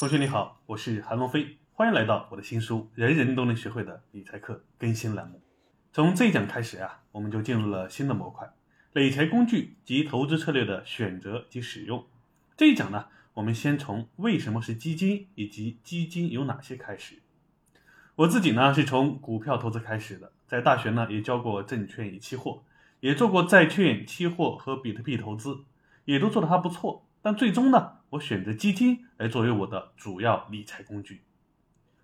同学你好，我是韩龙飞，欢迎来到我的新书《人人都能学会的理财课》更新栏目。从这一讲开始啊，我们就进入了新的模块——理财工具及投资策略的选择及使用。这一讲呢，我们先从为什么是基金以及基金有哪些开始。我自己呢是从股票投资开始的，在大学呢也教过证券与期货，也做过债券、期货和比特币投资，也都做得还不错。但最终呢，我选择基金来作为我的主要理财工具。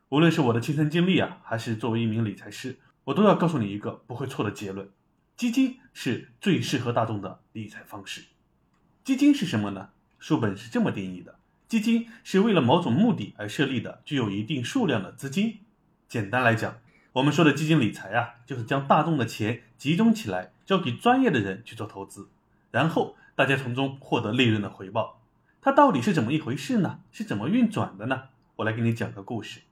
无论是我的亲身经历啊，还是作为一名理财师，我都要告诉你一个不会错的结论：基金是最适合大众的理财方式。基金是什么呢？书本是这么定义的：基金是为了某种目的而设立的，具有一定数量的资金。简单来讲，我们说的基金理财啊，就是将大众的钱集中起来，交给专业的人去做投资，然后。大家从中获得利润的回报，它到底是怎么一回事呢？是怎么运转的呢？我来给你讲个故事。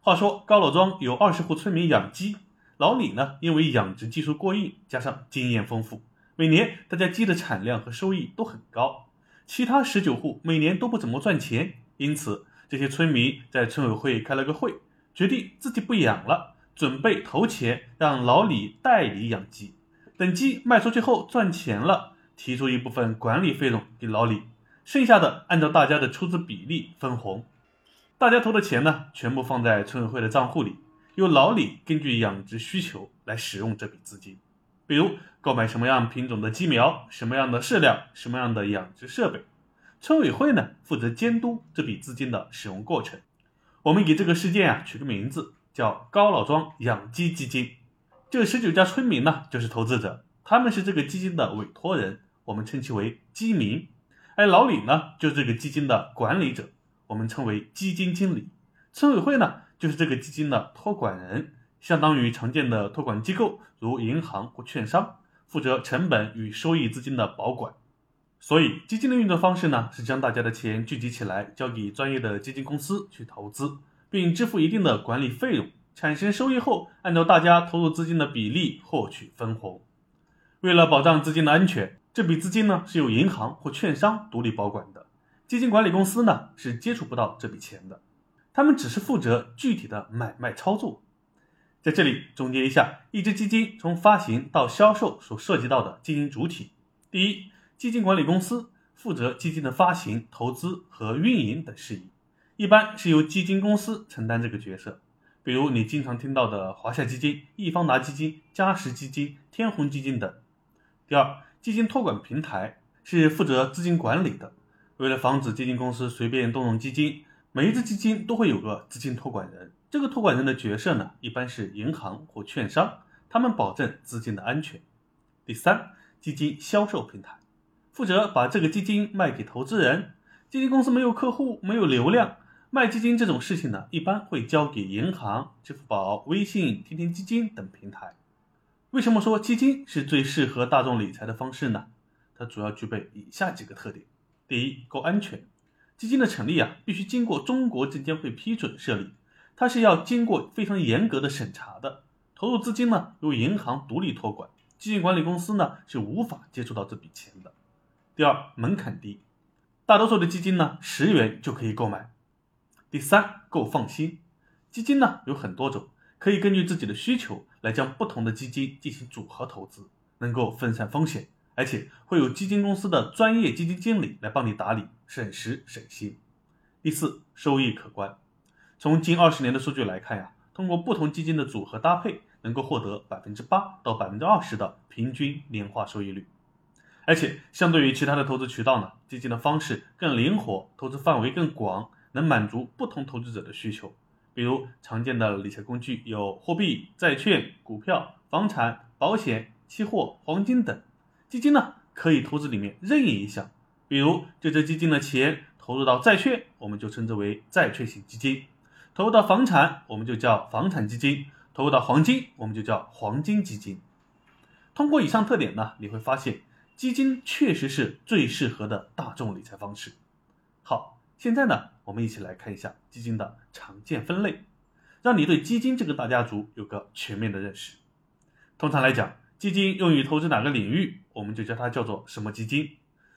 话说高老庄有二十户村民养鸡，老李呢因为养殖技术过硬，加上经验丰富，每年大家鸡的产量和收益都很高。其他十九户每年都不怎么赚钱，因此这些村民在村委会开了个会，决定自己不养了，准备投钱让老李代理养鸡，等鸡卖出去后赚钱了。提出一部分管理费用给老李，剩下的按照大家的出资比例分红。大家投的钱呢，全部放在村委会的账户里，由老李根据养殖需求来使用这笔资金，比如购买什么样品种的鸡苗、什么样的饲料、什么样的养殖设备。村委会呢，负责监督这笔资金的使用过程。我们给这个事件啊取个名字，叫高老庄养鸡基金。这十九家村民呢，就是投资者，他们是这个基金的委托人。我们称其为基民，而老李呢，就是这个基金的管理者，我们称为基金经理。村委会呢，就是这个基金的托管人，相当于常见的托管机构，如银行或券商，负责成本与收益资金的保管。所以，基金的运作方式呢，是将大家的钱聚集起来，交给专业的基金公司去投资，并支付一定的管理费用，产生收益后，按照大家投入资金的比例获取分红。为了保障资金的安全。这笔资金呢是由银行或券商独立保管的，基金管理公司呢是接触不到这笔钱的，他们只是负责具体的买卖操作。在这里总结一下，一只基金从发行到销售所涉及到的经营主体：第一，基金管理公司负责基金的发行、投资和运营等事宜，一般是由基金公司承担这个角色，比如你经常听到的华夏基金、易方达基金、嘉实基金、天弘基金等。第二，基金托管平台是负责资金管理的。为了防止基金公司随便动用基金，每一只基金都会有个资金托管人。这个托管人的角色呢，一般是银行或券商，他们保证资金的安全。第三，基金销售平台负责把这个基金卖给投资人。基金公司没有客户，没有流量，卖基金这种事情呢，一般会交给银行、支付宝、微信、天天基金等平台。为什么说基金是最适合大众理财的方式呢？它主要具备以下几个特点：第一，够安全。基金的成立啊，必须经过中国证监会批准设立，它是要经过非常严格的审查的。投入资金呢，由银行独立托管，基金管理公司呢是无法接触到这笔钱的。第二，门槛低，大多数的基金呢，十元就可以购买。第三，够放心。基金呢有很多种。可以根据自己的需求来将不同的基金进行组合投资，能够分散风险，而且会有基金公司的专业基金经理来帮你打理，省时省心。第四，收益可观。从近二十年的数据来看呀，通过不同基金的组合搭配，能够获得百分之八到百分之二十的平均年化收益率。而且相对于其他的投资渠道呢，基金的方式更灵活，投资范围更广，能满足不同投资者的需求。比如常见的理财工具有货币、债券、股票、房产、保险、期货、黄金等。基金呢可以投资里面任意一项，比如这只基金的钱投入到债券，我们就称之为债券型基金；投入到房产，我们就叫房产基金；投入到黄金，我们就叫黄金基金。通过以上特点呢，你会发现基金确实是最适合的大众理财方式。好。现在呢，我们一起来看一下基金的常见分类，让你对基金这个大家族有个全面的认识。通常来讲，基金用于投资哪个领域，我们就叫它叫做什么基金。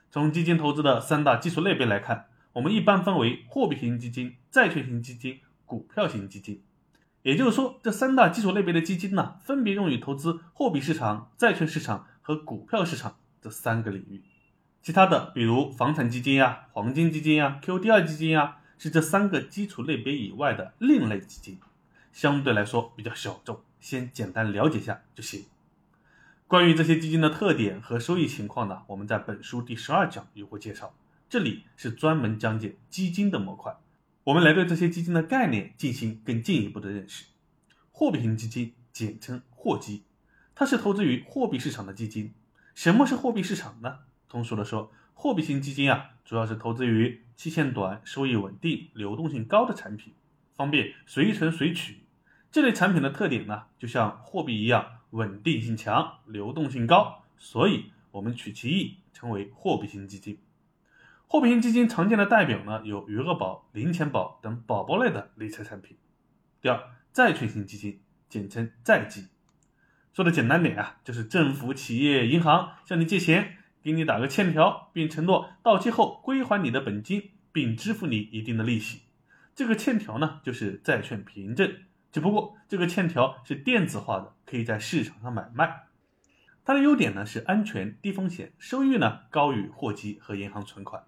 从基金投资的三大基础类别来看，我们一般分为货币型基金、债券型基金、股票型基金。也就是说，这三大基础类别的基金呢，分别用于投资货币市场、债券市场和股票市场这三个领域。其他的，比如房产基金呀、黄金基金呀、qdi 基金呀，是这三个基础类别以外的另类基金，相对来说比较小众，先简单了解下就行。关于这些基金的特点和收益情况呢，我们在本书第十二讲有过介绍，这里是专门讲解基金的模块。我们来对这些基金的概念进行更进一步的认识。货币型基金简称货基，它是投资于货币市场的基金。什么是货币市场呢？通俗的说，货币型基金啊，主要是投资于期限短、收益稳定、流动性高的产品，方便随存随取。这类产品的特点呢，就像货币一样，稳定性强、流动性高，所以我们取其意称为货币型基金。货币型基金常见的代表呢，有余额宝、零钱宝等宝宝类的理财产品。第二，债券型基金，简称债基。说的简单点啊，就是政府、企业、银行向你借钱，给你打个欠条，并承诺到期后归还你的本金，并支付你一定的利息。这个欠条呢，就是债券凭证。只不过这个欠条是电子化的，可以在市场上买卖。它的优点呢是安全、低风险，收益呢高于货基和银行存款。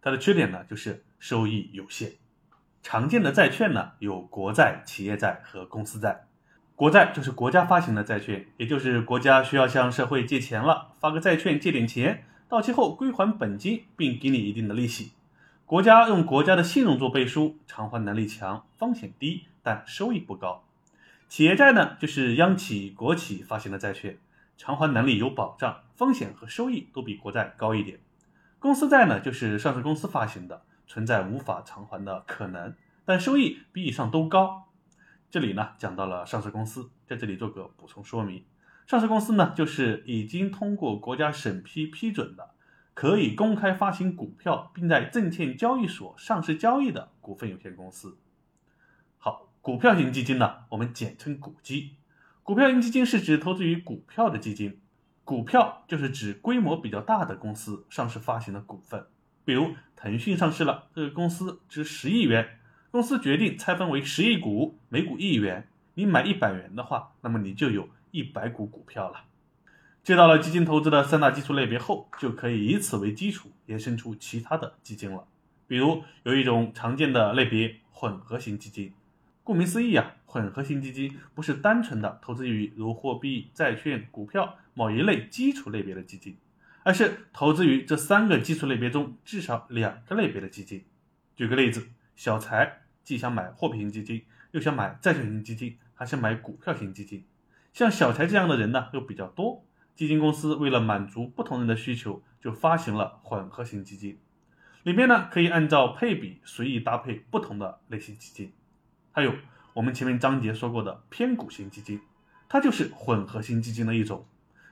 它的缺点呢，就是收益有限。常见的债券呢，有国债、企业债和公司债。国债就是国家发行的债券，也就是国家需要向社会借钱了，发个债券借点钱，到期后归还本金，并给你一定的利息。国家用国家的信用做背书，偿还能力强，风险低，但收益不高。企业债呢，就是央企、国企发行的债券，偿还能力有保障，风险和收益都比国债高一点。公司债呢，就是上市公司发行的，存在无法偿还的可能，但收益比以上都高。这里呢讲到了上市公司，在这里做个补充说明：上市公司呢，就是已经通过国家审批批准的，可以公开发行股票，并在证券交易所上市交易的股份有限公司。好，股票型基金呢，我们简称股基。股票型基金是指投资于股票的基金。股票就是指规模比较大的公司上市发行的股份，比如腾讯上市了，这个公司值十亿元，公司决定拆分为十亿股，每股一元，你买一百元的话，那么你就有一百股股票了。知道了基金投资的三大基础类别后，就可以以此为基础延伸出其他的基金了。比如有一种常见的类别混合型基金，顾名思义啊，混合型基金不是单纯的投资于如货币、债券、股票。某一类基础类别的基金，而是投资于这三个基础类别中至少两个类别的基金。举个例子，小财既想买货币型基金，又想买债券型基金，还想买股票型基金。像小财这样的人呢，又比较多。基金公司为了满足不同人的需求，就发行了混合型基金，里面呢可以按照配比随意搭配不同的类型基金。还有我们前面章节说过的偏股型基金，它就是混合型基金的一种。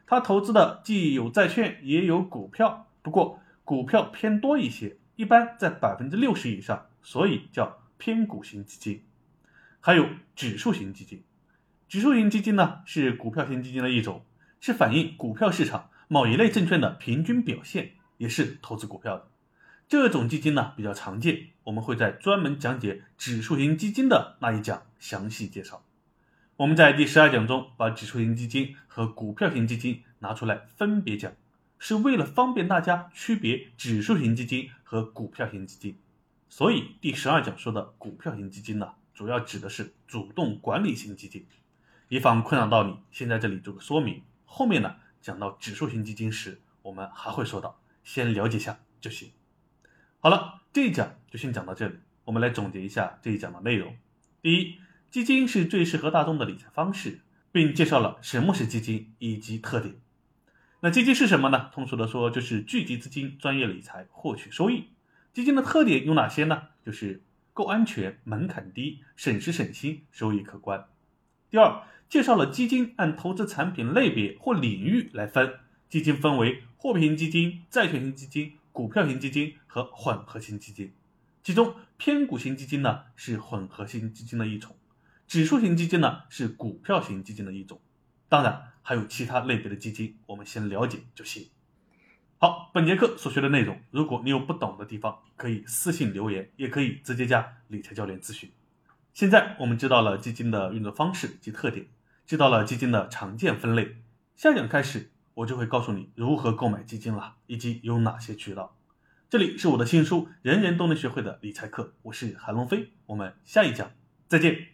它投资的既有债券也有股票，不过股票偏多一些，一般在百分之六十以上，所以叫偏股型基金。还有指数型基金，指数型基金呢是股票型基金的一种，是反映股票市场某一类证券的平均表现，也是投资股票的。这种基金呢比较常见，我们会在专门讲解指数型基金的那一讲详细介绍。我们在第十二讲中把指数型基金和股票型基金拿出来分别讲，是为了方便大家区别指数型基金和股票型基金。所以第十二讲说的股票型基金呢，主要指的是主动管理型基金。以防困扰到你，先在这里做个说明。后面呢讲到指数型基金时，我们还会说到，先了解一下就行。好了，这一讲就先讲到这里。我们来总结一下这一讲的内容。第一。基金是最适合大众的理财方式，并介绍了什么是基金以及特点。那基金是什么呢？通俗的说，就是聚集资金、专业理财、获取收益。基金的特点有哪些呢？就是够安全、门槛低、省时省心、收益可观。第二，介绍了基金按投资产品类别或领域来分，基金分为货币型基金、债券型基金、股票型基金和混合型基金。其中偏股型基金呢是混合型基金的一种。指数型基金呢是股票型基金的一种，当然还有其他类别的基金，我们先了解就行。好，本节课所学的内容，如果你有不懂的地方，可以私信留言，也可以直接加理财教练咨询。现在我们知道了基金的运作方式及特点，知道了基金的常见分类。下讲开始，我就会告诉你如何购买基金了，以及有哪些渠道。这里是我的新书《人人都能学会的理财课》，我是韩龙飞，我们下一讲再见。